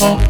Oh.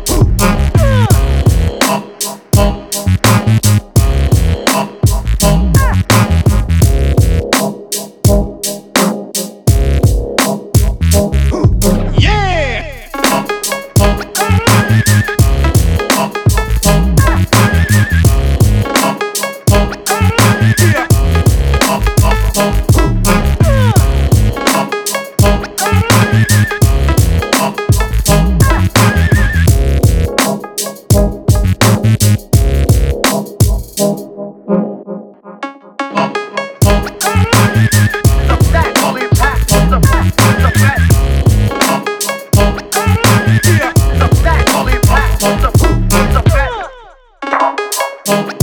Oh.